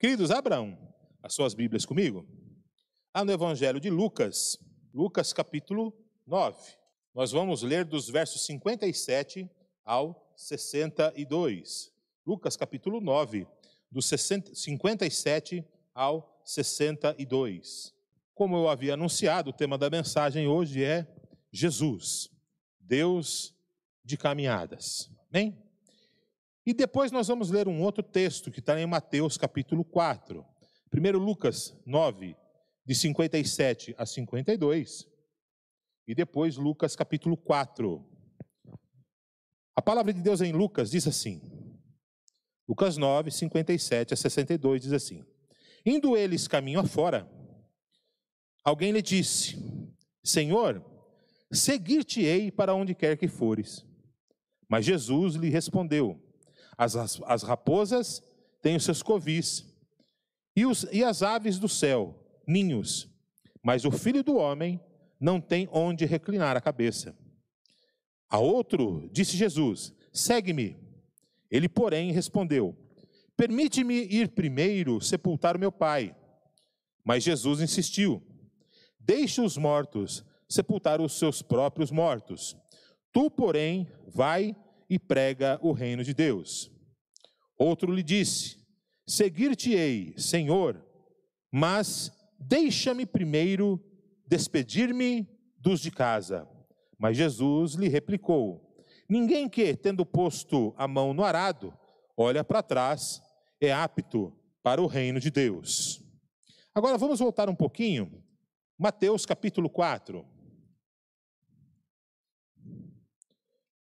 Queridos, abram as suas Bíblias comigo. Lá no Evangelho de Lucas, Lucas capítulo 9. Nós vamos ler dos versos 57 ao 62. Lucas capítulo 9, dos 57 ao 62. Como eu havia anunciado, o tema da mensagem hoje é Jesus, Deus de caminhadas. Amém? E depois nós vamos ler um outro texto que está em Mateus capítulo 4. Primeiro Lucas 9, de 57 a 52. E depois Lucas capítulo 4. A palavra de Deus em Lucas diz assim. Lucas 9, 57 a 62 diz assim: Indo eles caminho afora, alguém lhe disse: Senhor, seguir-te-ei para onde quer que fores. Mas Jesus lhe respondeu: as, as raposas têm os seus covis, e, os, e as aves do céu, ninhos, mas o filho do homem não tem onde reclinar a cabeça. A outro disse Jesus: Segue-me. Ele, porém, respondeu: Permite-me ir primeiro sepultar o meu pai. Mas Jesus insistiu: Deixe os mortos sepultar os seus próprios mortos. Tu, porém, vai e prega o reino de Deus. Outro lhe disse: Seguir-te-ei, Senhor, mas deixa-me primeiro despedir-me dos de casa. Mas Jesus lhe replicou: Ninguém que, tendo posto a mão no arado, olha para trás, é apto para o reino de Deus. Agora vamos voltar um pouquinho. Mateus capítulo 4.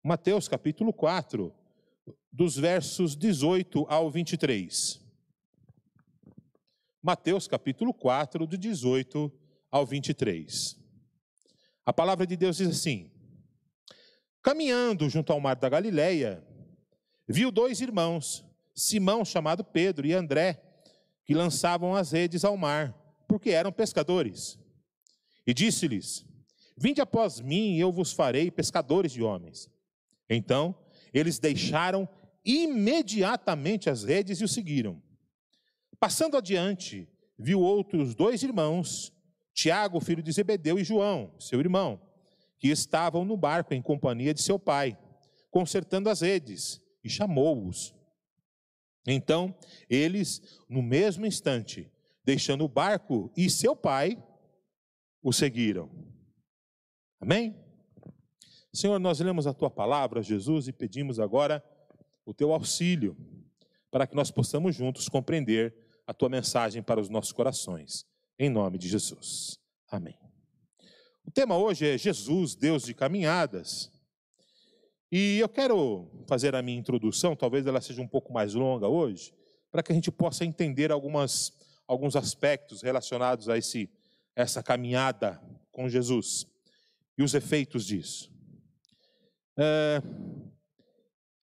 Mateus capítulo 4, dos versos 18 ao 23. Mateus capítulo 4, do 18 ao 23. A palavra de Deus diz assim: Caminhando junto ao mar da Galileia, viu dois irmãos, Simão, chamado Pedro, e André, que lançavam as redes ao mar, porque eram pescadores. E disse-lhes: Vinde após mim, e eu vos farei pescadores de homens. Então, eles deixaram imediatamente as redes e o seguiram. Passando adiante, viu outros dois irmãos, Tiago, filho de Zebedeu, e João, seu irmão, que estavam no barco em companhia de seu pai, consertando as redes, e chamou-os. Então, eles, no mesmo instante, deixando o barco e seu pai, o seguiram. Amém? Senhor, nós lemos a tua palavra, Jesus, e pedimos agora o teu auxílio, para que nós possamos juntos compreender a tua mensagem para os nossos corações. Em nome de Jesus. Amém. O tema hoje é Jesus, Deus de caminhadas. E eu quero fazer a minha introdução, talvez ela seja um pouco mais longa hoje, para que a gente possa entender algumas, alguns aspectos relacionados a esse, essa caminhada com Jesus e os efeitos disso. É,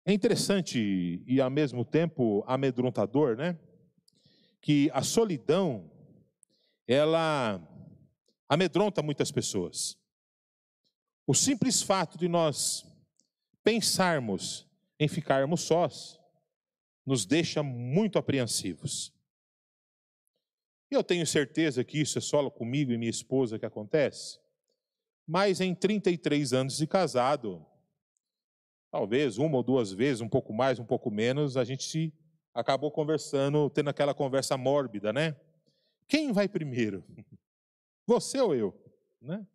é interessante e ao mesmo tempo amedrontador, né? Que a solidão ela amedronta muitas pessoas. O simples fato de nós pensarmos em ficarmos sós nos deixa muito apreensivos. E eu tenho certeza que isso é só comigo e minha esposa que acontece, mas em 33 anos de casado, talvez uma ou duas vezes, um pouco mais, um pouco menos, a gente acabou conversando, tendo aquela conversa mórbida, né? Quem vai primeiro? Você ou eu? Né?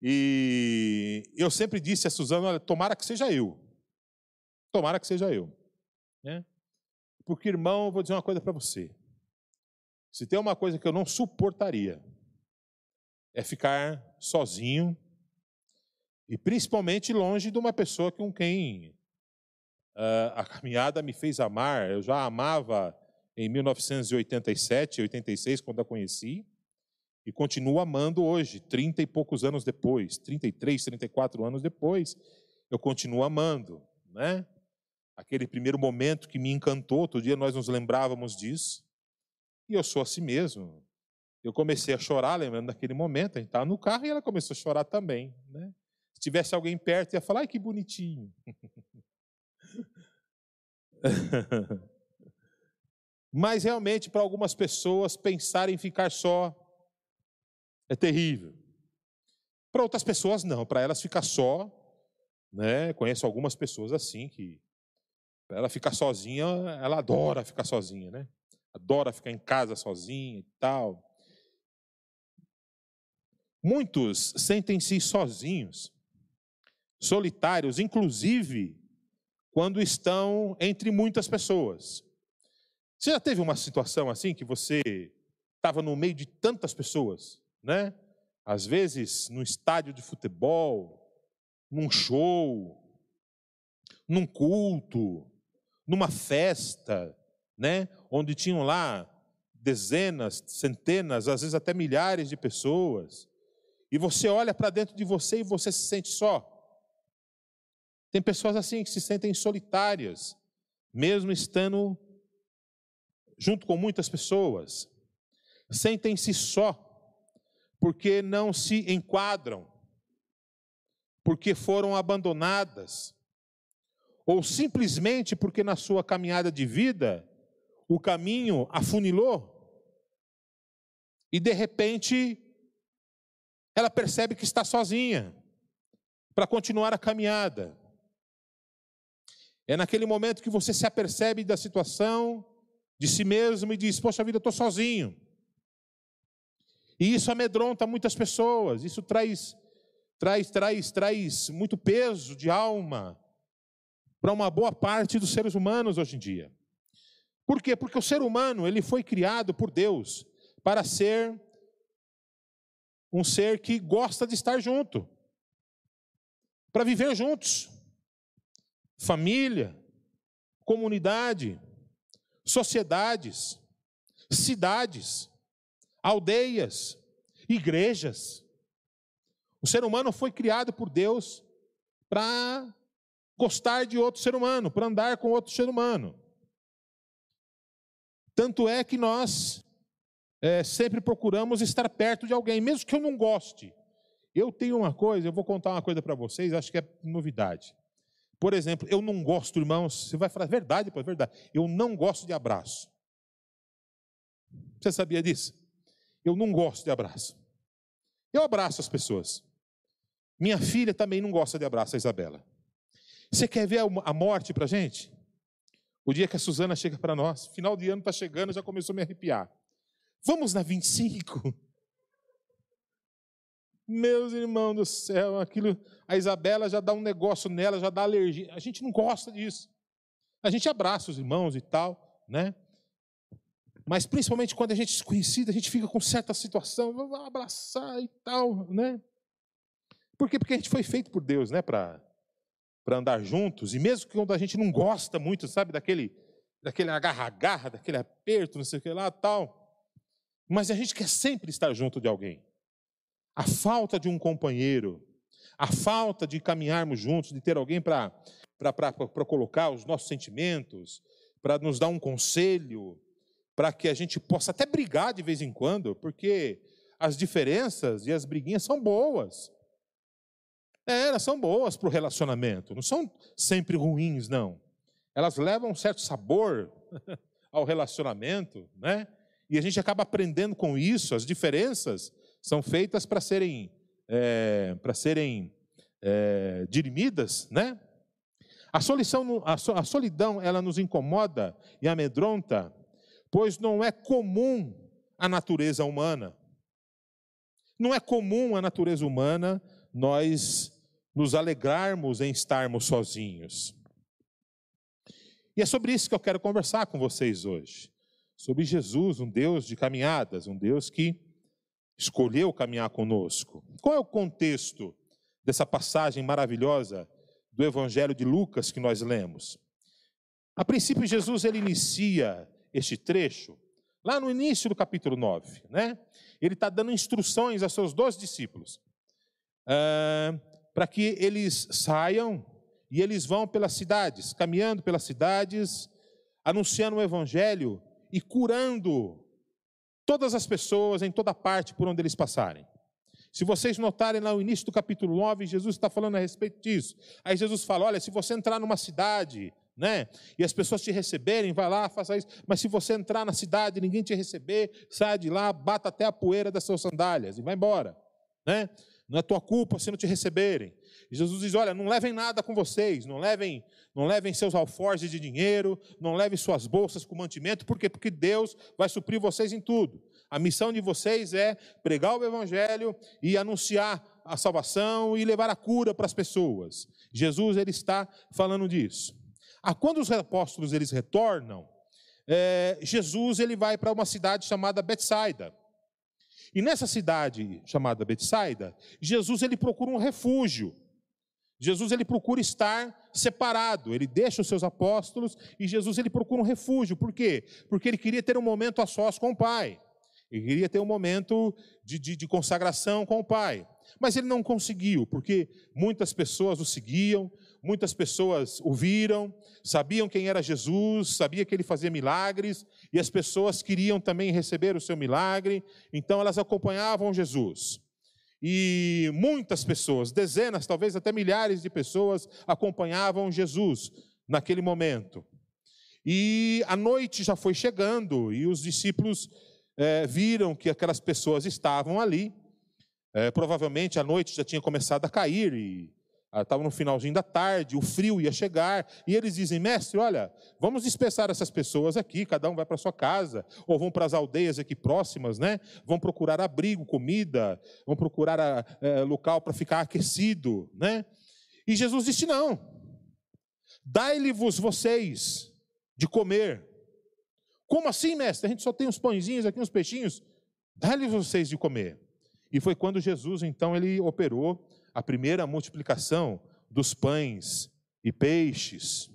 E eu sempre disse a Suzana, olha, tomara que seja eu. Tomara que seja eu. Né? Porque, irmão, eu vou dizer uma coisa para você. Se tem uma coisa que eu não suportaria, é ficar sozinho, e principalmente longe de uma pessoa com quem uh, a caminhada me fez amar. Eu já amava em 1987, 86, quando a conheci, e continuo amando hoje, 30 e poucos anos depois, 33, 34 anos depois, eu continuo amando, né? Aquele primeiro momento que me encantou, outro dia nós nos lembrávamos disso, e eu sou assim mesmo. Eu comecei a chorar, lembrando daquele momento, a gente estava no carro e ela começou a chorar também, né? Se tivesse alguém perto, ia falar, ai que bonitinho. Mas realmente, para algumas pessoas, pensar em ficar só é terrível. Para outras pessoas, não. Para elas, ficar só, né? Conheço algumas pessoas assim que, para ela ficar sozinha, ela adora ficar sozinha, né? Adora ficar em casa sozinha e tal. Muitos sentem-se sozinhos, solitários, inclusive quando estão entre muitas pessoas. Você já teve uma situação assim que você estava no meio de tantas pessoas, né? Às vezes no estádio de futebol, num show, num culto, numa festa, né? Onde tinham lá dezenas, centenas, às vezes até milhares de pessoas. E você olha para dentro de você e você se sente só. Tem pessoas assim que se sentem solitárias, mesmo estando junto com muitas pessoas, sentem-se só, porque não se enquadram, porque foram abandonadas, ou simplesmente porque na sua caminhada de vida o caminho afunilou e de repente ela percebe que está sozinha para continuar a caminhada. É naquele momento que você se apercebe da situação, de si mesmo e diz: Poxa vida, eu estou sozinho. E isso amedronta muitas pessoas, isso traz, traz, traz, traz muito peso de alma para uma boa parte dos seres humanos hoje em dia. Por quê? Porque o ser humano ele foi criado por Deus para ser um ser que gosta de estar junto, para viver juntos, família, comunidade, sociedades, cidades, aldeias, igrejas. O ser humano foi criado por Deus para gostar de outro ser humano, para andar com outro ser humano. Tanto é que nós é, sempre procuramos estar perto de alguém, mesmo que eu não goste. Eu tenho uma coisa, eu vou contar uma coisa para vocês, acho que é novidade. Por exemplo, eu não gosto, irmãos, você vai falar verdade, é verdade. Eu não gosto de abraço. Você sabia disso? Eu não gosto de abraço. Eu abraço as pessoas. Minha filha também não gosta de abraço, a Isabela. Você quer ver a morte para gente? O dia que a Suzana chega para nós, final de ano está chegando, já começou a me arrepiar. Vamos na 25? Meus irmãos do céu, aquilo, a Isabela já dá um negócio nela, já dá alergia. A gente não gosta disso. A gente abraça os irmãos e tal, né? Mas principalmente quando a gente é desconhecido, a gente fica com certa situação, vamos abraçar e tal, né? Por quê? Porque a gente foi feito por Deus, né, para para andar juntos, e mesmo que quando a gente não gosta muito, sabe, daquele daquele agarra-agarra, daquele aperto, não sei o que lá, tal, mas a gente quer sempre estar junto de alguém. A falta de um companheiro, a falta de caminharmos juntos, de ter alguém para colocar os nossos sentimentos, para nos dar um conselho, para que a gente possa até brigar de vez em quando, porque as diferenças e as briguinhas são boas. É, elas são boas para o relacionamento, não são sempre ruins, não. Elas levam um certo sabor ao relacionamento, né? E a gente acaba aprendendo com isso, as diferenças são feitas para serem é, para serem é, dirimidas, né? A, solição, a solidão ela nos incomoda e amedronta, pois não é comum a natureza humana. Não é comum a natureza humana nós nos alegrarmos em estarmos sozinhos. E é sobre isso que eu quero conversar com vocês hoje. Sobre Jesus, um Deus de caminhadas, um Deus que escolheu caminhar conosco. Qual é o contexto dessa passagem maravilhosa do Evangelho de Lucas que nós lemos? A princípio, Jesus ele inicia este trecho lá no início do capítulo 9, né? Ele está dando instruções a seus dois discípulos uh, para que eles saiam e eles vão pelas cidades, caminhando pelas cidades, anunciando o Evangelho e curando todas as pessoas em toda parte por onde eles passarem. Se vocês notarem lá no início do capítulo 9, Jesus está falando a respeito disso. Aí Jesus fala: olha, se você entrar numa cidade, né? E as pessoas te receberem, vai lá, faça isso. Mas se você entrar na cidade e ninguém te receber, sai de lá, bata até a poeira das suas sandálias e vai embora, né? Não é tua culpa se não te receberem. Jesus diz: Olha, não levem nada com vocês, não levem, não levem seus alforjes de dinheiro, não levem suas bolsas com mantimento, por quê? Porque Deus vai suprir vocês em tudo. A missão de vocês é pregar o evangelho e anunciar a salvação e levar a cura para as pessoas. Jesus ele está falando disso. Ah, quando os apóstolos eles retornam, é, Jesus ele vai para uma cidade chamada Betsaida. E nessa cidade chamada Betsaida, Jesus ele procura um refúgio. Jesus ele procura estar separado, ele deixa os seus apóstolos e Jesus ele procura um refúgio. Por quê? Porque ele queria ter um momento a sós com o Pai. Ele queria ter um momento de, de, de consagração com o Pai. Mas ele não conseguiu, porque muitas pessoas o seguiam, muitas pessoas o viram, sabiam quem era Jesus, sabia que ele fazia milagres, e as pessoas queriam também receber o seu milagre, então elas acompanhavam Jesus. E muitas pessoas, dezenas, talvez até milhares de pessoas, acompanhavam Jesus naquele momento. E a noite já foi chegando, e os discípulos é, viram que aquelas pessoas estavam ali. É, provavelmente a noite já tinha começado a cair e estava no finalzinho da tarde, o frio ia chegar, e eles dizem: Mestre, olha, vamos dispersar essas pessoas aqui, cada um vai para sua casa, ou vão para as aldeias aqui próximas, né? Vão procurar abrigo, comida, vão procurar a, é, local para ficar aquecido, né? E Jesus disse: Não, dai-lhe-vos vocês de comer. Como assim, mestre? A gente só tem uns pãezinhos aqui, uns peixinhos. Dá-lhe vocês de comer. E foi quando Jesus, então, ele operou a primeira multiplicação dos pães e peixes.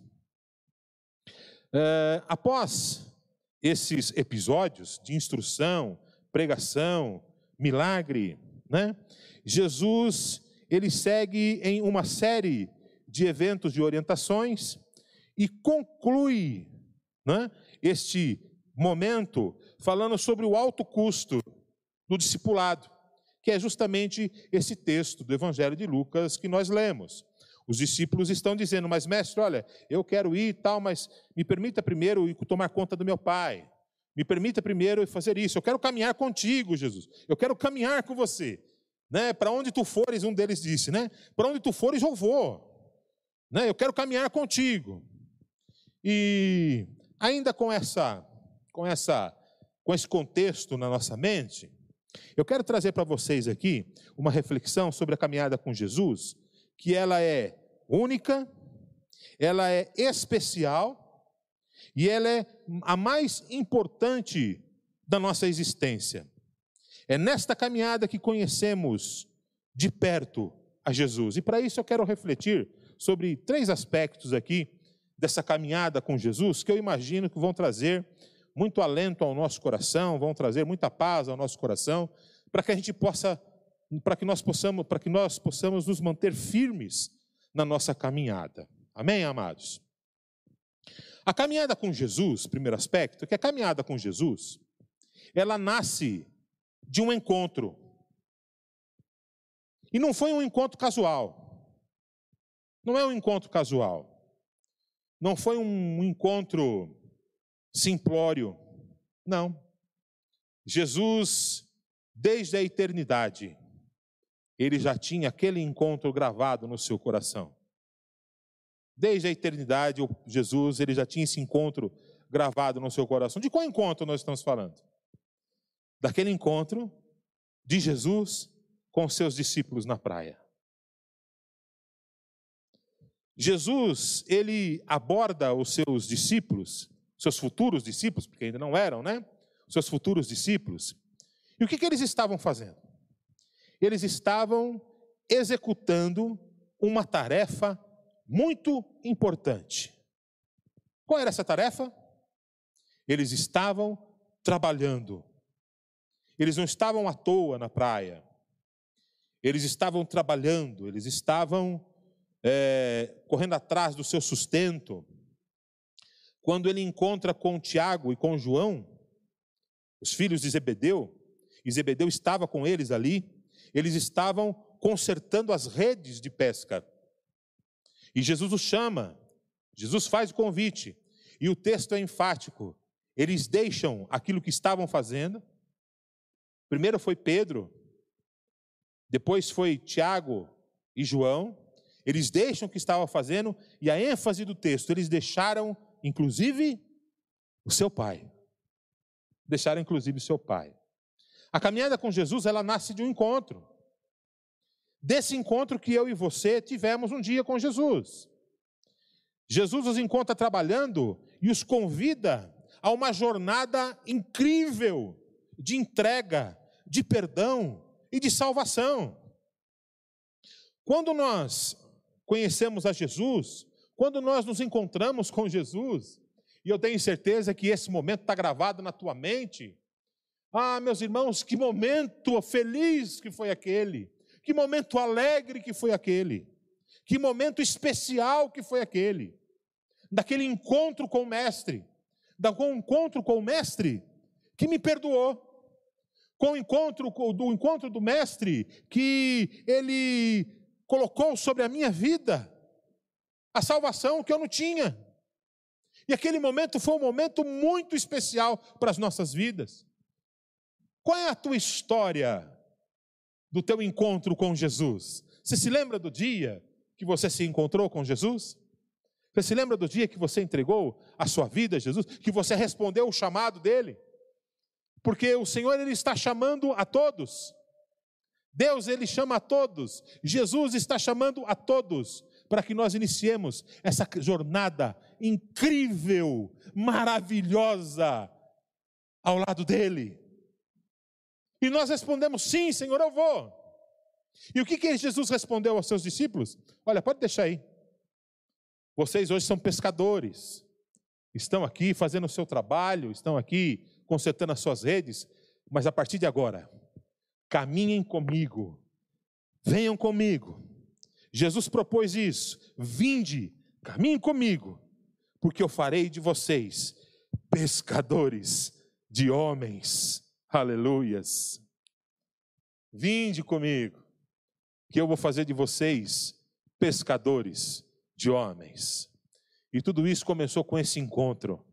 É, após esses episódios de instrução, pregação, milagre, né? Jesus ele segue em uma série de eventos de orientações e conclui né, este momento falando sobre o alto custo do discipulado que é justamente esse texto do Evangelho de Lucas que nós lemos. Os discípulos estão dizendo, mas mestre, olha, eu quero ir e tal, mas me permita primeiro ir tomar conta do meu pai. Me permita primeiro fazer isso. Eu quero caminhar contigo, Jesus. Eu quero caminhar com você. Né? Para onde tu fores, um deles disse, né? Para onde tu fores, eu vou. Né? Eu quero caminhar contigo. E ainda com essa, com essa, com esse contexto na nossa mente, eu quero trazer para vocês aqui uma reflexão sobre a caminhada com Jesus, que ela é única, ela é especial e ela é a mais importante da nossa existência. É nesta caminhada que conhecemos de perto a Jesus. E para isso eu quero refletir sobre três aspectos aqui dessa caminhada com Jesus que eu imagino que vão trazer muito alento ao nosso coração, vão trazer muita paz ao nosso coração, para que a gente possa, para que nós possamos, para que nós possamos nos manter firmes na nossa caminhada. Amém, amados? A caminhada com Jesus, primeiro aspecto, que a caminhada com Jesus, ela nasce de um encontro. E não foi um encontro casual. Não é um encontro casual. Não foi um encontro simplório. Não. Jesus, desde a eternidade, ele já tinha aquele encontro gravado no seu coração. Desde a eternidade, Jesus, ele já tinha esse encontro gravado no seu coração. De qual encontro nós estamos falando? Daquele encontro de Jesus com seus discípulos na praia. Jesus, ele aborda os seus discípulos seus futuros discípulos, porque ainda não eram, né? Seus futuros discípulos. E o que, que eles estavam fazendo? Eles estavam executando uma tarefa muito importante. Qual era essa tarefa? Eles estavam trabalhando. Eles não estavam à toa na praia. Eles estavam trabalhando, eles estavam é, correndo atrás do seu sustento quando ele encontra com Tiago e com João, os filhos de Zebedeu, e Zebedeu estava com eles ali, eles estavam consertando as redes de pesca. E Jesus os chama Jesus faz o convite e o texto é enfático. Eles deixam aquilo que estavam fazendo. Primeiro foi Pedro, depois foi Tiago e João. Eles deixam o que estavam fazendo e a ênfase do texto, eles deixaram inclusive o seu pai. Deixaram inclusive o seu pai. A caminhada com Jesus, ela nasce de um encontro. Desse encontro que eu e você tivemos um dia com Jesus. Jesus os encontra trabalhando e os convida a uma jornada incrível de entrega, de perdão e de salvação. Quando nós conhecemos a Jesus, quando nós nos encontramos com Jesus, e eu tenho certeza que esse momento está gravado na tua mente. Ah, meus irmãos, que momento feliz que foi aquele, que momento alegre que foi aquele, que momento especial que foi aquele, daquele encontro com o Mestre, daquele encontro com o Mestre que me perdoou, com o encontro do encontro do Mestre que ele colocou sobre a minha vida a salvação que eu não tinha. E aquele momento foi um momento muito especial para as nossas vidas. Qual é a tua história do teu encontro com Jesus? Você se lembra do dia que você se encontrou com Jesus? Você se lembra do dia que você entregou a sua vida a Jesus? Que você respondeu o chamado dele? Porque o Senhor ele está chamando a todos. Deus ele chama a todos. Jesus está chamando a todos para que nós iniciemos essa jornada incrível, maravilhosa ao lado dele. E nós respondemos: sim, Senhor, eu vou. E o que, que Jesus respondeu aos seus discípulos? Olha, pode deixar aí. Vocês hoje são pescadores, estão aqui fazendo o seu trabalho, estão aqui consertando as suas redes, mas a partir de agora, caminhem comigo, venham comigo, Jesus propôs isso: vinde, caminhe comigo, porque eu farei de vocês pescadores de homens. Aleluias. Vinde comigo, que eu vou fazer de vocês pescadores de homens. E tudo isso começou com esse encontro,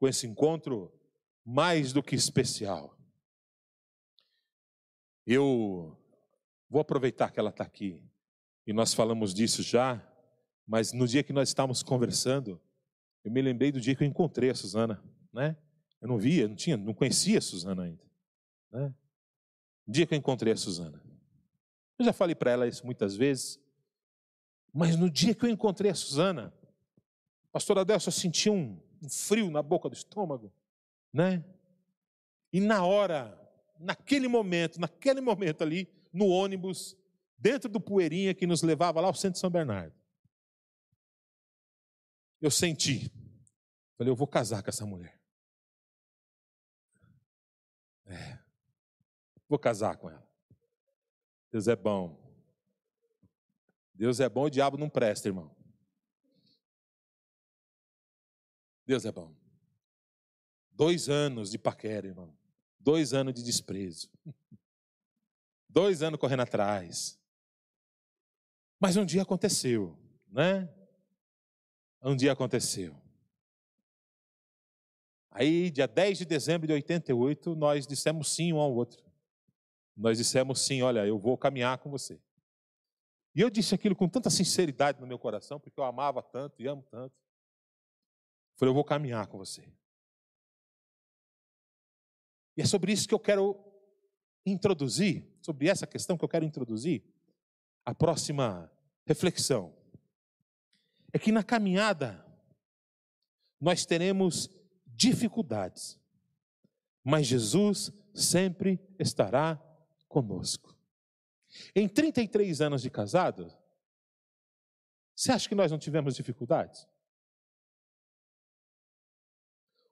com esse encontro mais do que especial. Eu vou aproveitar que ela está aqui e nós falamos disso já, mas no dia que nós estávamos conversando, eu me lembrei do dia que eu encontrei a Suzana, né? Eu não via, não tinha, não conhecia a Suzana ainda, né? No dia que eu encontrei a Suzana. Eu já falei para ela isso muitas vezes, mas no dia que eu encontrei a Suzana, pastor Adelson, eu senti um, um frio na boca do estômago, né? E na hora, naquele momento, naquele momento ali, no ônibus, dentro do poeirinha que nos levava lá ao centro de São Bernardo. Eu senti, falei, eu vou casar com essa mulher. É, vou casar com ela. Deus é bom. Deus é bom, o diabo não presta, irmão. Deus é bom. Dois anos de paquera, irmão. Dois anos de desprezo. Dois anos correndo atrás. Mas um dia aconteceu, né? Um dia aconteceu. Aí, dia 10 de dezembro de 88, nós dissemos sim um ao outro. Nós dissemos sim, olha, eu vou caminhar com você. E eu disse aquilo com tanta sinceridade no meu coração, porque eu amava tanto e amo tanto. Falei, eu vou caminhar com você. E é sobre isso que eu quero introduzir, sobre essa questão que eu quero introduzir, a próxima reflexão é que na caminhada nós teremos dificuldades, mas Jesus sempre estará conosco. Em 33 anos de casado, você acha que nós não tivemos dificuldades?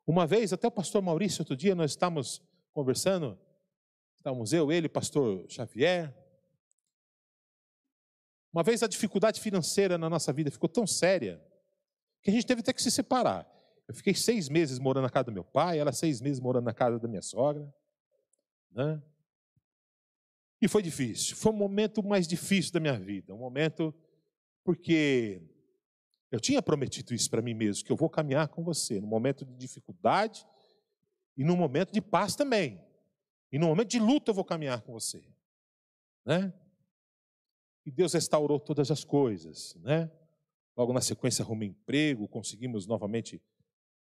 Uma vez, até o pastor Maurício, outro dia, nós estávamos conversando, estávamos eu, ele, pastor Xavier, uma vez a dificuldade financeira na nossa vida ficou tão séria que a gente teve até que se separar. Eu fiquei seis meses morando na casa do meu pai, ela seis meses morando na casa da minha sogra. Né? E foi difícil. Foi o momento mais difícil da minha vida. Um momento porque Eu tinha prometido isso para mim mesmo, que eu vou caminhar com você no momento de dificuldade e no momento de paz também. E no momento de luta eu vou caminhar com você. Né? E Deus restaurou todas as coisas, né? Logo na sequência arrumei emprego, conseguimos novamente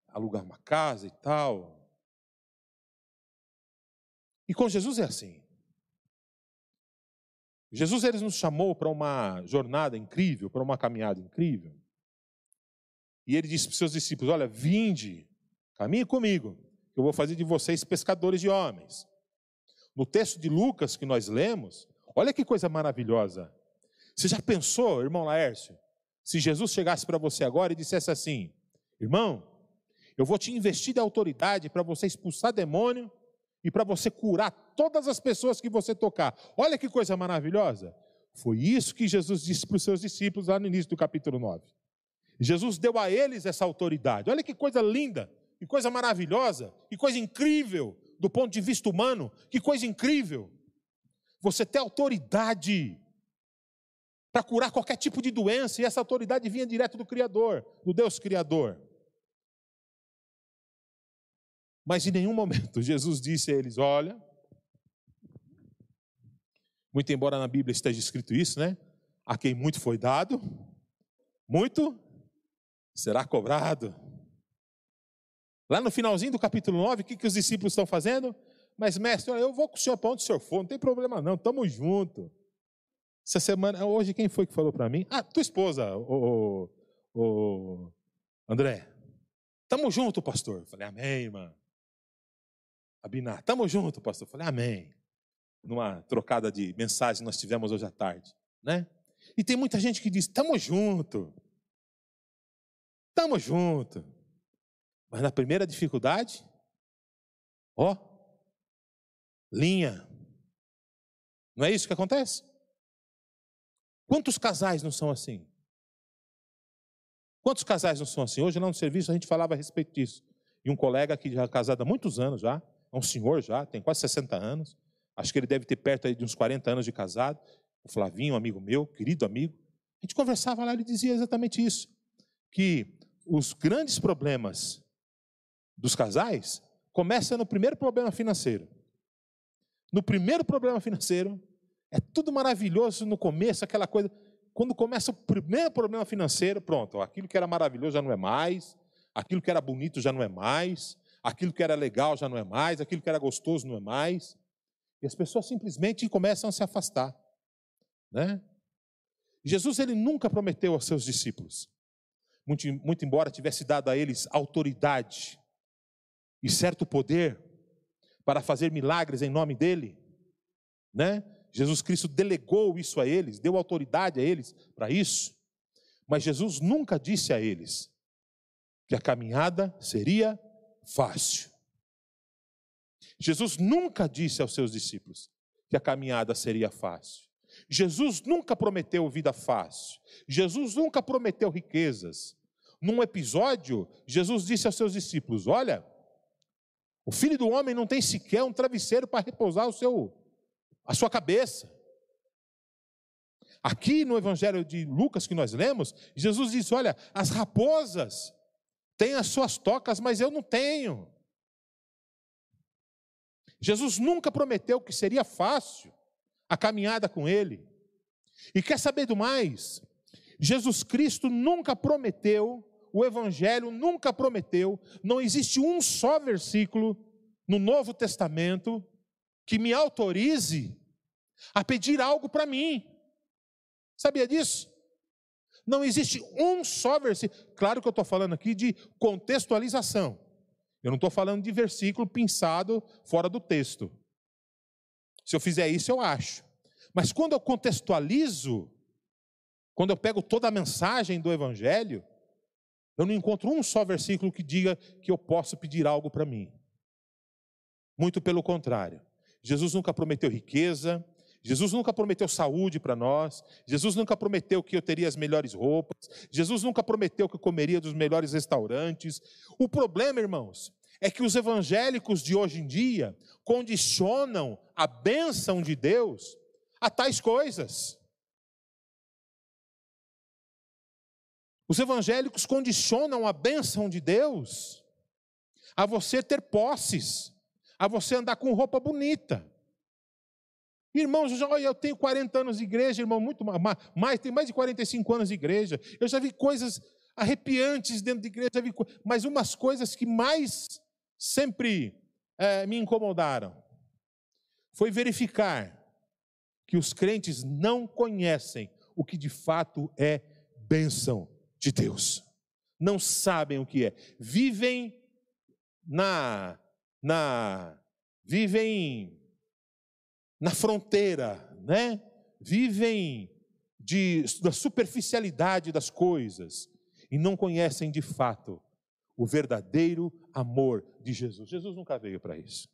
alugar uma casa e tal. E com Jesus é assim. Jesus ele nos chamou para uma jornada incrível, para uma caminhada incrível. E ele disse para os seus discípulos: Olha, vinde, caminhe comigo, que eu vou fazer de vocês pescadores de homens. No texto de Lucas que nós lemos, olha que coisa maravilhosa. Você já pensou, irmão Laércio, se Jesus chegasse para você agora e dissesse assim: Irmão, eu vou te investir de autoridade para você expulsar demônio e para você curar todas as pessoas que você tocar. Olha que coisa maravilhosa. Foi isso que Jesus disse para os seus discípulos lá no início do capítulo 9. Jesus deu a eles essa autoridade. Olha que coisa linda, que coisa maravilhosa, que coisa incrível do ponto de vista humano, que coisa incrível. Você ter autoridade para curar qualquer tipo de doença, e essa autoridade vinha direto do Criador, do Deus Criador. Mas em nenhum momento Jesus disse a eles: Olha, muito embora na Bíblia esteja escrito isso, né? A quem muito foi dado, muito será cobrado. Lá no finalzinho do capítulo 9, o que, que os discípulos estão fazendo? Mas, mestre, eu vou com o senhor para onde o senhor for, não tem problema não, estamos juntos. Essa semana, hoje, quem foi que falou para mim? Ah, tua esposa, o, o, o André. Estamos juntos, pastor. Eu falei, amém, irmã. Abinar, estamos juntos, pastor. Eu falei, amém. Numa trocada de mensagem nós tivemos hoje à tarde, né? E tem muita gente que diz, estamos juntos. Estamos juntos. Mas na primeira dificuldade, ó, linha. Não é isso que acontece? Quantos casais não são assim? Quantos casais não são assim? Hoje lá no serviço a gente falava a respeito disso. E um colega que já é casado há muitos anos já, é um senhor já, tem quase 60 anos. Acho que ele deve ter perto de uns 40 anos de casado. O Flavinho, um amigo meu, querido amigo. A gente conversava lá, ele dizia exatamente isso. Que os grandes problemas dos casais começam no primeiro problema financeiro. No primeiro problema financeiro, é tudo maravilhoso no começo, aquela coisa. Quando começa o primeiro problema financeiro, pronto, aquilo que era maravilhoso já não é mais, aquilo que era bonito já não é mais, aquilo que era legal já não é mais, aquilo que era gostoso não é mais. E as pessoas simplesmente começam a se afastar. Né? Jesus ele nunca prometeu aos seus discípulos, muito, muito embora tivesse dado a eles autoridade e certo poder para fazer milagres em nome dele, né? Jesus Cristo delegou isso a eles, deu autoridade a eles para isso, mas Jesus nunca disse a eles que a caminhada seria fácil. Jesus nunca disse aos seus discípulos que a caminhada seria fácil. Jesus nunca prometeu vida fácil. Jesus nunca prometeu riquezas. Num episódio, Jesus disse aos seus discípulos: Olha, o filho do homem não tem sequer um travesseiro para repousar o seu, a sua cabeça. Aqui no Evangelho de Lucas que nós lemos, Jesus diz: Olha, as raposas tem as suas tocas, mas eu não tenho. Jesus nunca prometeu que seria fácil a caminhada com Ele. E quer saber do mais? Jesus Cristo nunca prometeu, o Evangelho nunca prometeu, não existe um só versículo no Novo Testamento que me autorize a pedir algo para mim. Sabia disso? Não existe um só versículo. Claro que eu estou falando aqui de contextualização. Eu não estou falando de versículo pensado fora do texto. Se eu fizer isso, eu acho. Mas quando eu contextualizo, quando eu pego toda a mensagem do Evangelho, eu não encontro um só versículo que diga que eu posso pedir algo para mim. Muito pelo contrário. Jesus nunca prometeu riqueza, Jesus nunca prometeu saúde para nós, Jesus nunca prometeu que eu teria as melhores roupas, Jesus nunca prometeu que eu comeria dos melhores restaurantes. O problema, irmãos, é que os evangélicos de hoje em dia condicionam a bênção de Deus a tais coisas. Os evangélicos condicionam a bênção de Deus a você ter posses, a você andar com roupa bonita. Irmãos, eu tenho 40 anos de igreja, irmão, muito mais, tem mais de 45 anos de igreja. Eu já vi coisas arrepiantes dentro de igreja, vi, mas umas coisas que mais sempre é, me incomodaram foi verificar que os crentes não conhecem o que de fato é bênção de Deus. Não sabem o que é. Vivem na na vivem na fronteira, né? Vivem de, da superficialidade das coisas e não conhecem de fato o verdadeiro amor de Jesus. Jesus nunca veio para isso.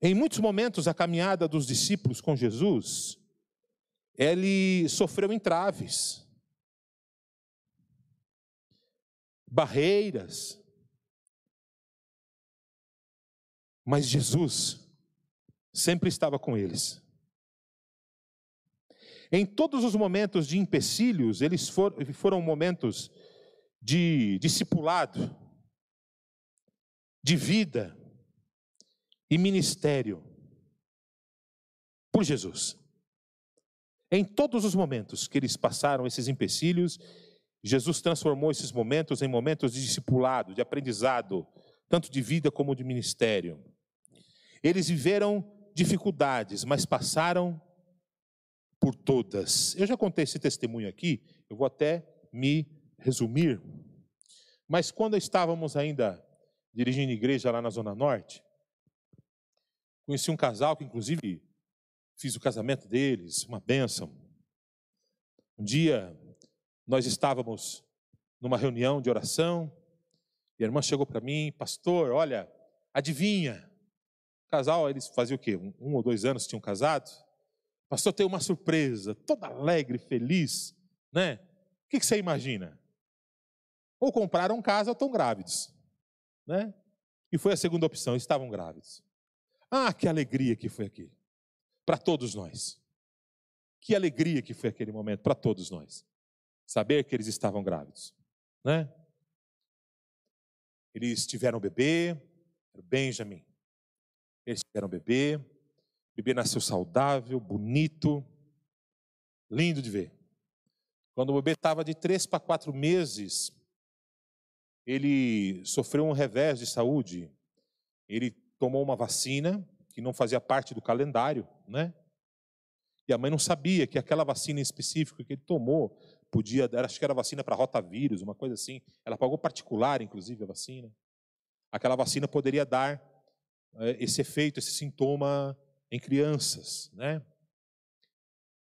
Em muitos momentos, a caminhada dos discípulos com Jesus, ele sofreu entraves, barreiras, mas Jesus sempre estava com eles. Em todos os momentos de empecilhos, eles foram momentos de discipulado, de vida e ministério por Jesus. Em todos os momentos que eles passaram esses empecilhos, Jesus transformou esses momentos em momentos de discipulado, de aprendizado, tanto de vida como de ministério. Eles viveram dificuldades, mas passaram por todas. Eu já contei esse testemunho aqui, eu vou até me resumir. Mas quando estávamos ainda dirigindo igreja lá na Zona Norte, conheci um casal que, inclusive, fiz o casamento deles, uma bênção. Um dia, nós estávamos numa reunião de oração, e a irmã chegou para mim, pastor, olha, adivinha. O casal, eles faziam o quê? Um, um ou dois anos tinham casado? Pastor, tem uma surpresa, toda alegre, feliz, né? O que você imagina? Ou compraram casa ou estão grávidos, né? E foi a segunda opção, estavam grávidos. Ah, que alegria que foi aquilo, para todos nós. Que alegria que foi aquele momento para todos nós. Saber que eles estavam grávidos, né? Eles tiveram bebê, era o Benjamin. Eles tiveram bebê, o bebê nasceu saudável, bonito, lindo de ver. Quando o bebê estava de três para quatro meses, ele sofreu um revés de saúde. Ele tomou uma vacina que não fazia parte do calendário, né? E a mãe não sabia que aquela vacina em específico que ele tomou podia, acho que era vacina para rotavírus, uma coisa assim. Ela pagou particular, inclusive, a vacina. Aquela vacina poderia dar esse efeito, esse sintoma em crianças, né?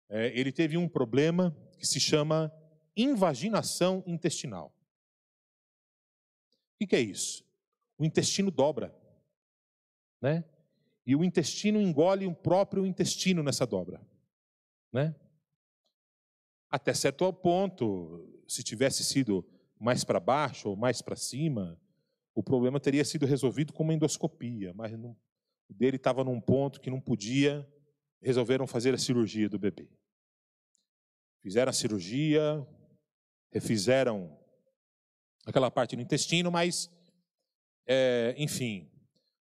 É, ele teve um problema que se chama invaginação intestinal. O que é isso? O intestino dobra, né? E o intestino engole o próprio intestino nessa dobra, né? Até certo ponto, se tivesse sido mais para baixo ou mais para cima, o problema teria sido resolvido com uma endoscopia, mas não, o dele estava num ponto que não podia, resolveram fazer a cirurgia do bebê. Fizeram a cirurgia, refizeram aquela parte do intestino, mas, é, enfim,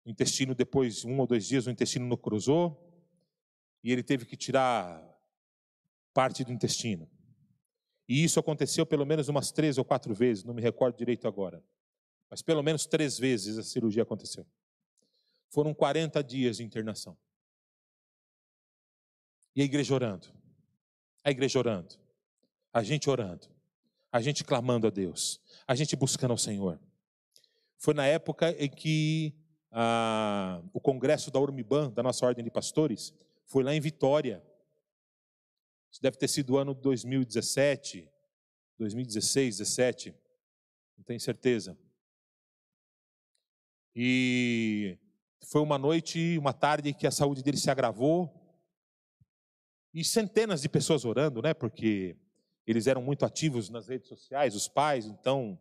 o intestino, depois, um ou dois dias, o intestino não cruzou, e ele teve que tirar parte do intestino. E isso aconteceu pelo menos umas três ou quatro vezes, não me recordo direito agora. Mas pelo menos três vezes a cirurgia aconteceu. Foram 40 dias de internação. E a igreja orando. A igreja orando. A gente orando. A gente clamando a Deus. A gente buscando ao Senhor. Foi na época em que o congresso da Urmiban, da nossa ordem de pastores, foi lá em Vitória. Isso deve ter sido o ano 2017, 2016, 17, não tenho certeza. E foi uma noite, uma tarde que a saúde dele se agravou. E centenas de pessoas orando, né? Porque eles eram muito ativos nas redes sociais, os pais, então,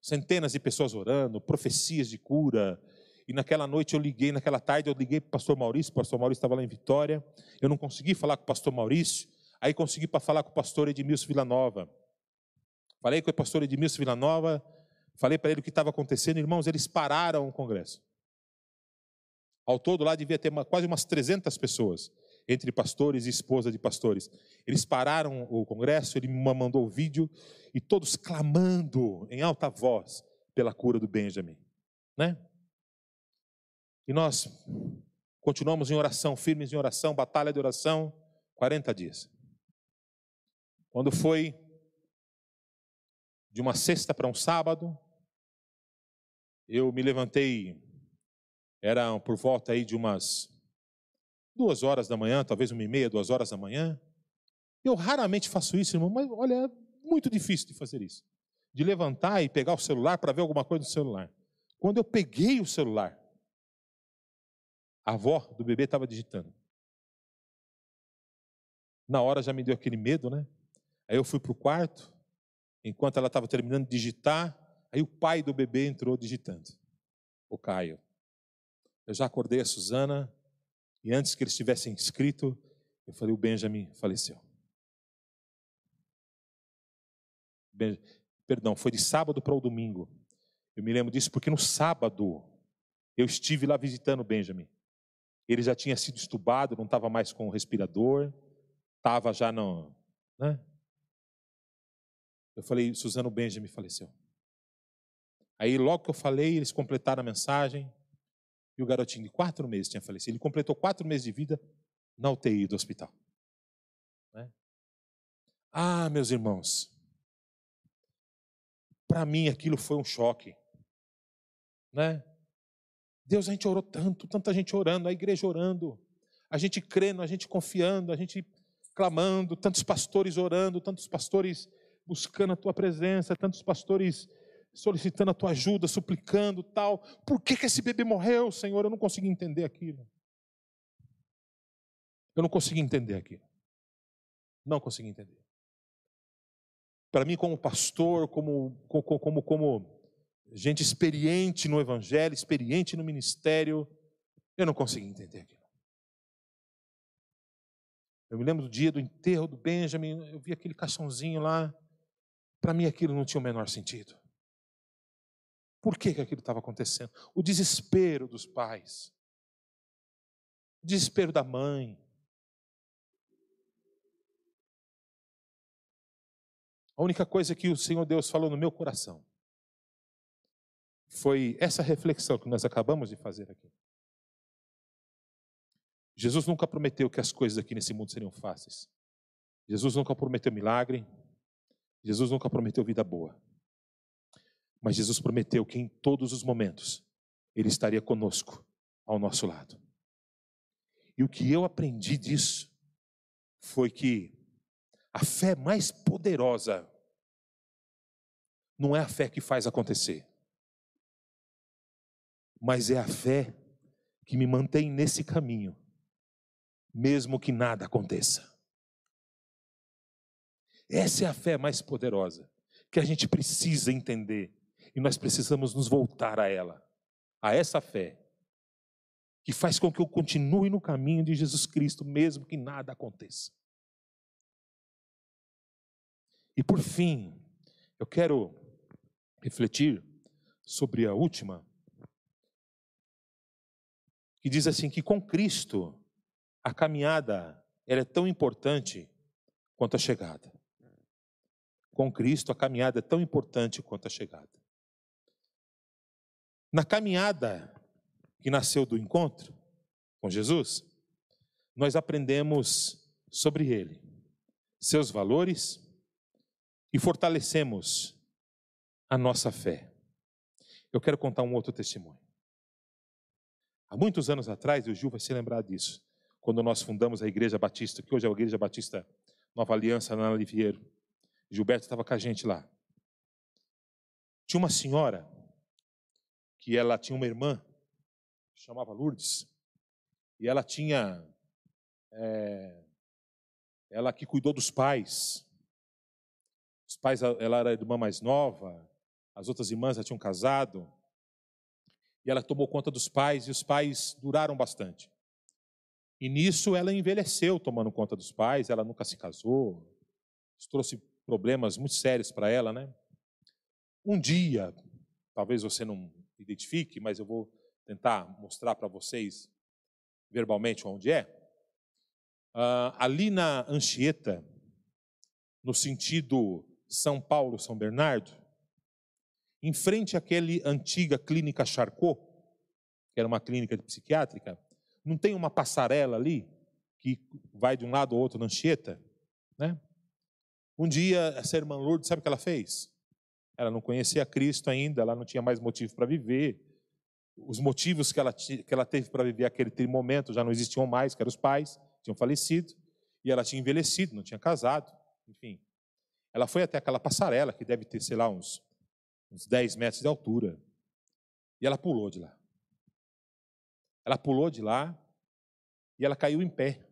centenas de pessoas orando, profecias de cura. E naquela noite eu liguei, naquela tarde eu liguei para o pastor Maurício, o pastor Maurício estava lá em Vitória. Eu não consegui falar com o pastor Maurício. Aí consegui para falar com o pastor Edmilson Villanova. Falei com o pastor Edmilson Villanova, falei para ele o que estava acontecendo. Irmãos, eles pararam o congresso. Ao todo lá devia ter uma, quase umas 300 pessoas, entre pastores e esposa de pastores. Eles pararam o congresso, ele me mandou o vídeo e todos clamando em alta voz pela cura do Benjamin, né? E nós continuamos em oração, firmes em oração, batalha de oração, 40 dias. Quando foi de uma sexta para um sábado, eu me levantei era por volta aí de umas duas horas da manhã, talvez uma e meia, duas horas da manhã. Eu raramente faço isso, irmão, mas olha, é muito difícil de fazer isso. De levantar e pegar o celular para ver alguma coisa no celular. Quando eu peguei o celular, a avó do bebê estava digitando. Na hora já me deu aquele medo, né? Aí eu fui para o quarto, enquanto ela estava terminando de digitar, aí o pai do bebê entrou digitando, o Caio. Eu já acordei a Suzana e antes que eles tivessem escrito, eu falei: o Benjamin faleceu. Ben... Perdão, foi de sábado para o domingo. Eu me lembro disso porque no sábado eu estive lá visitando o Benjamin. Ele já tinha sido estubado, não estava mais com o respirador, estava já no. Né? Eu falei, Suzano Benjamin faleceu. Aí, logo que eu falei, eles completaram a mensagem. E o garotinho de quatro meses tinha falecido. Ele completou quatro meses de vida na UTI do hospital. Né? Ah, meus irmãos, para mim aquilo foi um choque. Né? Deus, a gente orou tanto, tanta gente orando, a igreja orando, a gente crendo, a gente confiando, a gente clamando, tantos pastores orando, tantos pastores buscando a tua presença, tantos pastores solicitando a tua ajuda, suplicando tal. Por que, que esse bebê morreu, Senhor? Eu não consegui entender aquilo. Eu não consegui entender aquilo. Não consegui entender. Para mim, como pastor, como, como, como, como gente experiente no Evangelho, experiente no ministério, eu não consegui entender aquilo. Eu me lembro do dia do enterro do Benjamin, eu vi aquele caixãozinho lá. Para mim, aquilo não tinha o menor sentido. Por que, que aquilo estava acontecendo? O desespero dos pais, o desespero da mãe. A única coisa que o Senhor Deus falou no meu coração foi essa reflexão que nós acabamos de fazer aqui. Jesus nunca prometeu que as coisas aqui nesse mundo seriam fáceis. Jesus nunca prometeu milagre. Jesus nunca prometeu vida boa. Mas Jesus prometeu que em todos os momentos Ele estaria conosco, ao nosso lado. E o que eu aprendi disso foi que a fé mais poderosa não é a fé que faz acontecer, mas é a fé que me mantém nesse caminho, mesmo que nada aconteça. Essa é a fé mais poderosa que a gente precisa entender e nós precisamos nos voltar a ela, a essa fé, que faz com que eu continue no caminho de Jesus Cristo, mesmo que nada aconteça. E por fim, eu quero refletir sobre a última, que diz assim: que com Cristo a caminhada ela é tão importante quanto a chegada. Com Cristo a caminhada é tão importante quanto a chegada. Na caminhada que nasceu do encontro com Jesus, nós aprendemos sobre ele, seus valores e fortalecemos a nossa fé. Eu quero contar um outro testemunho. Há muitos anos atrás, o Gil vai se lembrar disso, quando nós fundamos a Igreja Batista, que hoje é a Igreja Batista Nova Aliança, na Liviero. Gilberto estava com a gente lá. Tinha uma senhora que ela tinha uma irmã, chamava Lourdes, e ela tinha. É, ela que cuidou dos pais. Os pais, ela era a irmã mais nova, as outras irmãs já tinham casado. E ela tomou conta dos pais, e os pais duraram bastante. E nisso ela envelheceu tomando conta dos pais, ela nunca se casou. Isso trouxe problemas muito sérios para ela, né? Um dia, talvez você não identifique, mas eu vou tentar mostrar para vocês verbalmente onde é. Uh, ali na Anchieta, no sentido São Paulo-São Bernardo, em frente àquele antiga clínica Charcot, que era uma clínica psiquiátrica, não tem uma passarela ali que vai de um lado ao outro na Anchieta, né? Um dia essa irmã Lourdes, sabe o que ela fez? Ela não conhecia Cristo ainda, ela não tinha mais motivo para viver. Os motivos que ela, que ela teve para viver aquele momento já não existiam mais, que eram os pais, tinham falecido, e ela tinha envelhecido, não tinha casado, enfim. Ela foi até aquela passarela, que deve ter, sei lá, uns, uns 10 metros de altura, e ela pulou de lá. Ela pulou de lá e ela caiu em pé.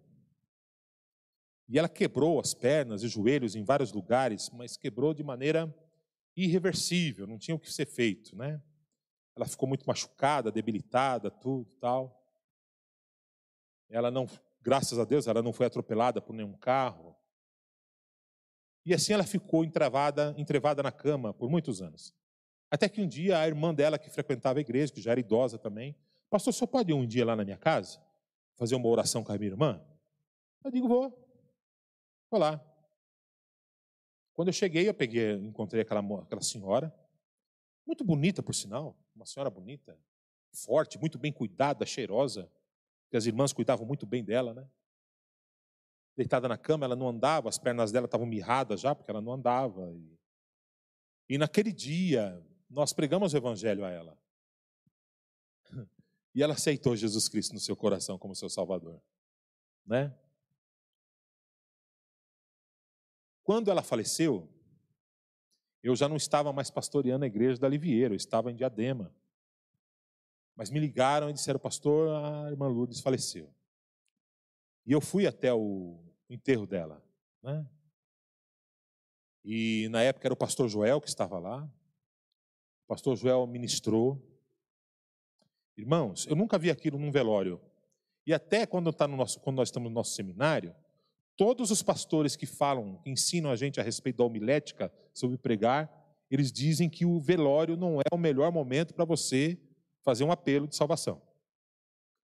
E ela quebrou as pernas e os joelhos em vários lugares, mas quebrou de maneira irreversível, não tinha o que ser feito, né? Ela ficou muito machucada, debilitada, tudo tal. Ela não, graças a Deus, ela não foi atropelada por nenhum carro. E assim ela ficou entravada, entrevada na cama por muitos anos. Até que um dia a irmã dela, que frequentava a igreja, que já era idosa também, pastor, só pode ir um dia lá na minha casa fazer uma oração com a minha irmã? Eu digo, vou. Vou lá. Quando eu cheguei, eu peguei, encontrei aquela, aquela senhora, muito bonita, por sinal, uma senhora bonita, forte, muito bem cuidada, cheirosa, que as irmãs cuidavam muito bem dela, né? Deitada na cama, ela não andava, as pernas dela estavam mirradas já, porque ela não andava. E, e naquele dia, nós pregamos o evangelho a ela. E ela aceitou Jesus Cristo no seu coração como seu Salvador, né? Quando ela faleceu, eu já não estava mais pastoreando a igreja da Livieiro, eu estava em Diadema. Mas me ligaram e disseram, pastor, a irmã Lourdes faleceu. E eu fui até o enterro dela. Né? E na época era o pastor Joel que estava lá. O pastor Joel ministrou. Irmãos, eu nunca vi aquilo num velório. E até quando, tá no nosso, quando nós estamos no nosso seminário, Todos os pastores que falam, que ensinam a gente a respeito da homilética sobre pregar, eles dizem que o velório não é o melhor momento para você fazer um apelo de salvação.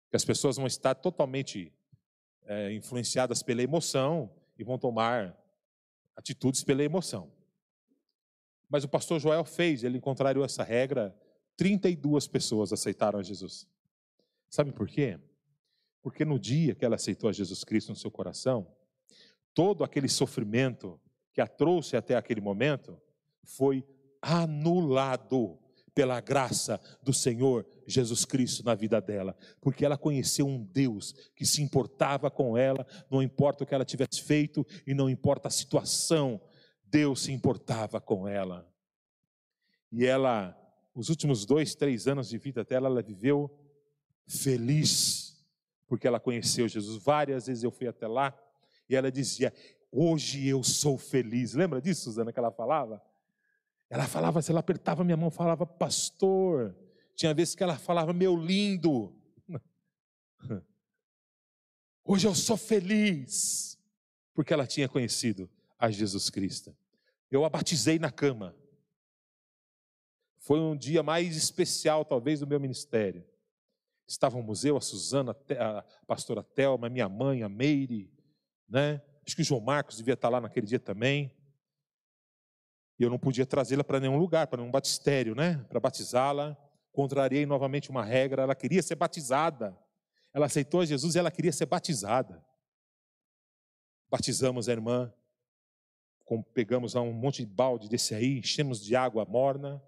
Que as pessoas vão estar totalmente é, influenciadas pela emoção e vão tomar atitudes pela emoção. Mas o pastor Joel fez, ele contrariou essa regra, 32 pessoas aceitaram a Jesus. Sabe por quê? Porque no dia que ela aceitou a Jesus Cristo no seu coração, todo aquele sofrimento que a trouxe até aquele momento foi anulado pela graça do Senhor Jesus Cristo na vida dela, porque ela conheceu um Deus que se importava com ela, não importa o que ela tivesse feito e não importa a situação, Deus se importava com ela. E ela, os últimos dois, três anos de vida dela, ela viveu feliz, porque ela conheceu Jesus. Várias vezes eu fui até lá e ela dizia: Hoje eu sou feliz. Lembra disso, Suzana, que ela falava? Ela falava, se ela apertava minha mão, falava, pastor. Tinha vezes que ela falava, meu lindo. Hoje eu sou feliz, porque ela tinha conhecido a Jesus Cristo. Eu a batizei na cama. Foi um dia mais especial, talvez, do meu ministério. Estava no museu, a Suzana, a pastora Thelma, minha mãe, a Meire, né? Acho que o João Marcos devia estar lá naquele dia também. E eu não podia trazê-la para nenhum lugar, para nenhum batistério, né? Para batizá-la. Contrariei novamente uma regra, ela queria ser batizada. Ela aceitou Jesus e ela queria ser batizada. Batizamos a irmã, pegamos lá um monte de balde desse aí, enchemos de água morna,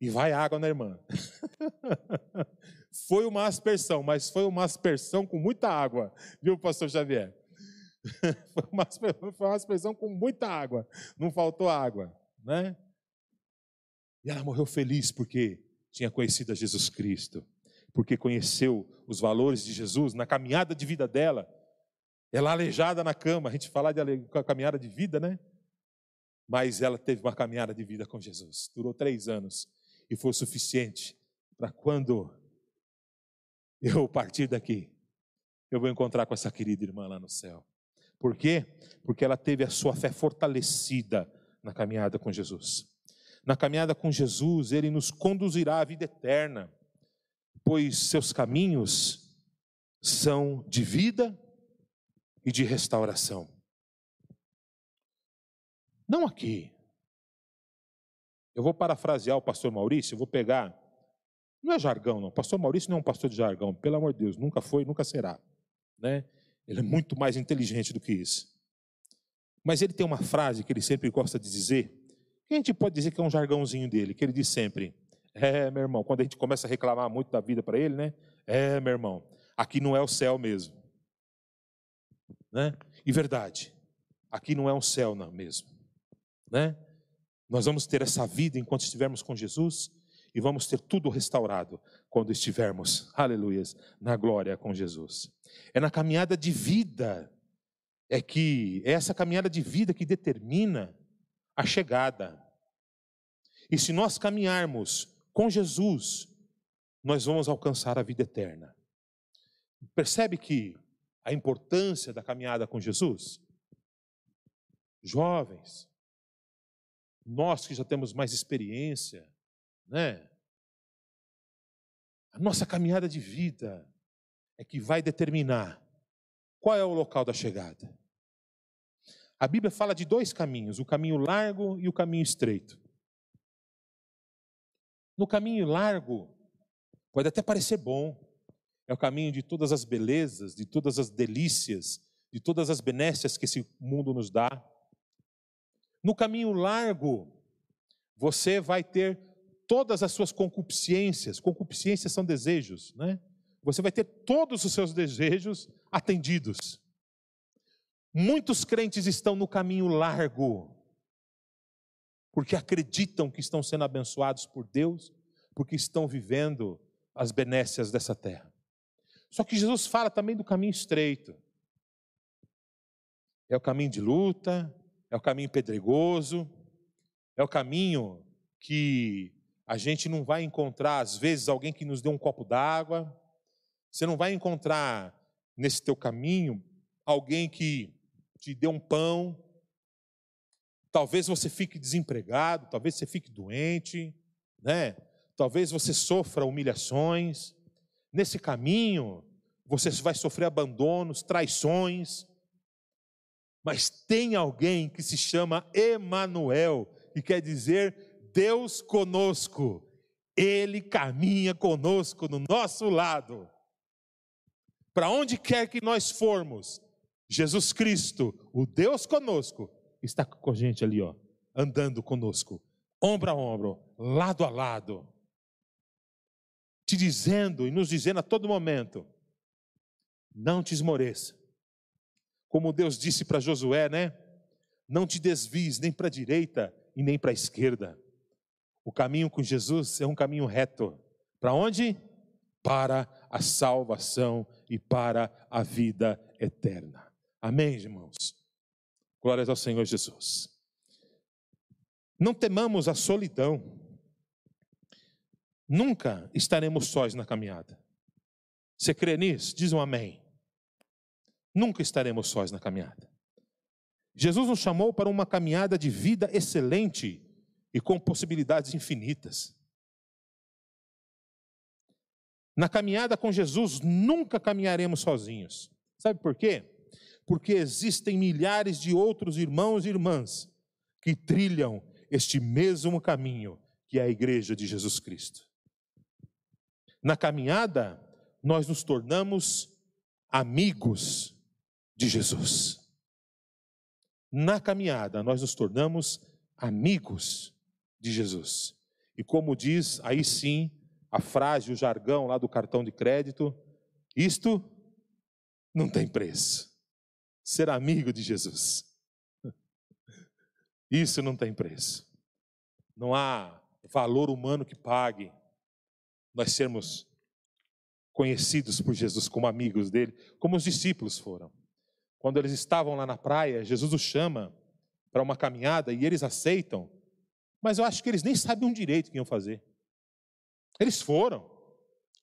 e vai água na irmã. foi uma aspersão, mas foi uma aspersão com muita água, viu, pastor Xavier? foi, uma, expressão com muita água, não faltou água, né? E ela morreu feliz porque tinha conhecido a Jesus Cristo, porque conheceu os valores de Jesus na caminhada de vida dela. Ela aleijada na cama, a gente fala de caminhada de vida, né? Mas ela teve uma caminhada de vida com Jesus, durou três anos e foi o suficiente para quando eu partir daqui, eu vou encontrar com essa querida irmã lá no céu. Por quê? Porque ela teve a sua fé fortalecida na caminhada com Jesus. Na caminhada com Jesus, ele nos conduzirá à vida eterna, pois seus caminhos são de vida e de restauração. Não aqui. Eu vou parafrasear o pastor Maurício, vou pegar. Não é jargão, não. Pastor Maurício não é um pastor de jargão, pelo amor de Deus, nunca foi, nunca será. Né? Ele é muito mais inteligente do que isso. Mas ele tem uma frase que ele sempre gosta de dizer, que a gente pode dizer que é um jargãozinho dele, que ele diz sempre: É, meu irmão, quando a gente começa a reclamar muito da vida para ele, né? É, meu irmão, aqui não é o céu mesmo. Né? E verdade, aqui não é um céu não, mesmo. Né? Nós vamos ter essa vida enquanto estivermos com Jesus e vamos ter tudo restaurado quando estivermos, aleluias, na glória com Jesus. É na caminhada de vida, é que é essa caminhada de vida que determina a chegada. E se nós caminharmos com Jesus, nós vamos alcançar a vida eterna. Percebe que a importância da caminhada com Jesus? Jovens, nós que já temos mais experiência, né? A nossa caminhada de vida é que vai determinar qual é o local da chegada. A Bíblia fala de dois caminhos, o caminho largo e o caminho estreito. No caminho largo, pode até parecer bom, é o caminho de todas as belezas, de todas as delícias, de todas as benécias que esse mundo nos dá. No caminho largo, você vai ter todas as suas concupiscências, concupiscências são desejos, né? Você vai ter todos os seus desejos atendidos. Muitos crentes estão no caminho largo, porque acreditam que estão sendo abençoados por Deus, porque estão vivendo as benécias dessa terra. Só que Jesus fala também do caminho estreito. É o caminho de luta, é o caminho pedregoso, é o caminho que a gente não vai encontrar, às vezes, alguém que nos dê um copo d'água. Você não vai encontrar nesse teu caminho alguém que te dê um pão. Talvez você fique desempregado, talvez você fique doente, né? Talvez você sofra humilhações. Nesse caminho, você vai sofrer abandonos, traições. Mas tem alguém que se chama Emanuel, e quer dizer Deus conosco. Ele caminha conosco no nosso lado. Para onde quer que nós formos, Jesus Cristo, o Deus conosco, está com a gente ali, ó, andando conosco, ombro a ombro, lado a lado, te dizendo e nos dizendo a todo momento: não te esmoreça. Como Deus disse para Josué, né? Não te desvies nem para a direita e nem para a esquerda. O caminho com Jesus é um caminho reto. Para onde? Para a salvação e para a vida eterna. Amém, irmãos? Glórias ao Senhor Jesus. Não temamos a solidão. Nunca estaremos sós na caminhada. Você crê nisso? Diz um amém. Nunca estaremos sós na caminhada. Jesus nos chamou para uma caminhada de vida excelente e com possibilidades infinitas. Na caminhada com Jesus, nunca caminharemos sozinhos. Sabe por quê? Porque existem milhares de outros irmãos e irmãs que trilham este mesmo caminho que é a igreja de Jesus Cristo. Na caminhada, nós nos tornamos amigos de Jesus. Na caminhada, nós nos tornamos amigos de Jesus. E como diz, aí sim, a frase, o jargão lá do cartão de crédito, isto não tem preço. Ser amigo de Jesus. Isso não tem preço. Não há valor humano que pague nós sermos conhecidos por Jesus como amigos dele, como os discípulos foram. Quando eles estavam lá na praia, Jesus os chama para uma caminhada e eles aceitam, mas eu acho que eles nem sabiam direito o que iam fazer. Eles foram,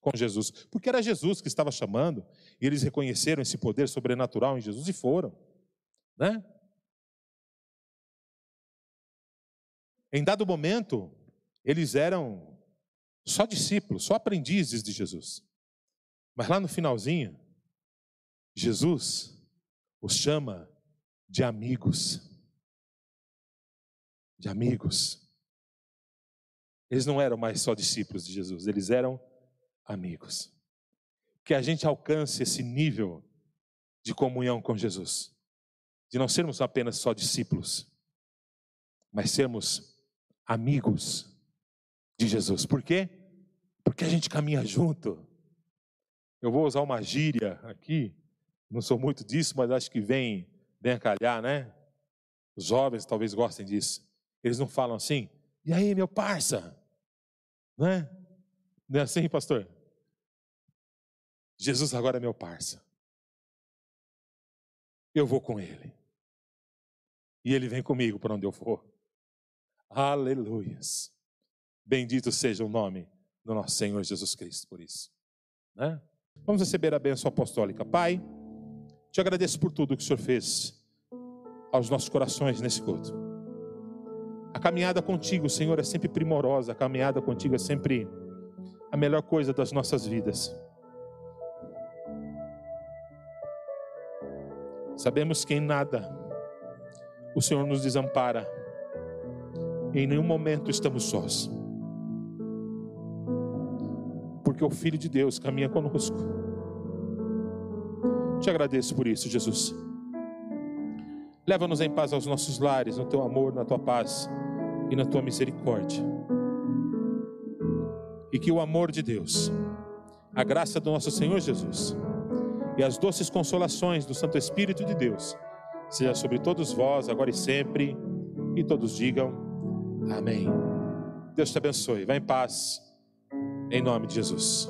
com Jesus, porque era Jesus que estava chamando, e eles reconheceram esse poder sobrenatural em Jesus e foram, né? Em dado momento, eles eram só discípulos, só aprendizes de Jesus. Mas lá no finalzinho, Jesus os chama de amigos. De amigos. Eles não eram mais só discípulos de Jesus, eles eram amigos. Que a gente alcance esse nível de comunhão com Jesus, de não sermos apenas só discípulos, mas sermos amigos de Jesus. Por quê? Porque a gente caminha junto. Eu vou usar uma gíria aqui, não sou muito disso, mas acho que vem, vem a calhar, né? Os jovens talvez gostem disso. Eles não falam assim, e aí, meu parça? Não é? Não é assim, pastor? Jesus agora é meu parça. Eu vou com ele. E ele vem comigo para onde eu for. Aleluias. Bendito seja o nome do nosso Senhor Jesus Cristo por isso. Né? Vamos receber a bênção apostólica. Pai, te agradeço por tudo que o Senhor fez aos nossos corações nesse culto. A caminhada contigo, Senhor, é sempre primorosa. A caminhada contigo é sempre a melhor coisa das nossas vidas. Sabemos que em nada o Senhor nos desampara. Em nenhum momento estamos sós. Porque o Filho de Deus caminha conosco. Te agradeço por isso, Jesus. Leva-nos em paz aos nossos lares, no teu amor, na tua paz e na tua misericórdia. E que o amor de Deus, a graça do nosso Senhor Jesus e as doces consolações do Santo Espírito de Deus seja sobre todos vós, agora e sempre, e todos digam amém. Deus te abençoe. Vá em paz, em nome de Jesus.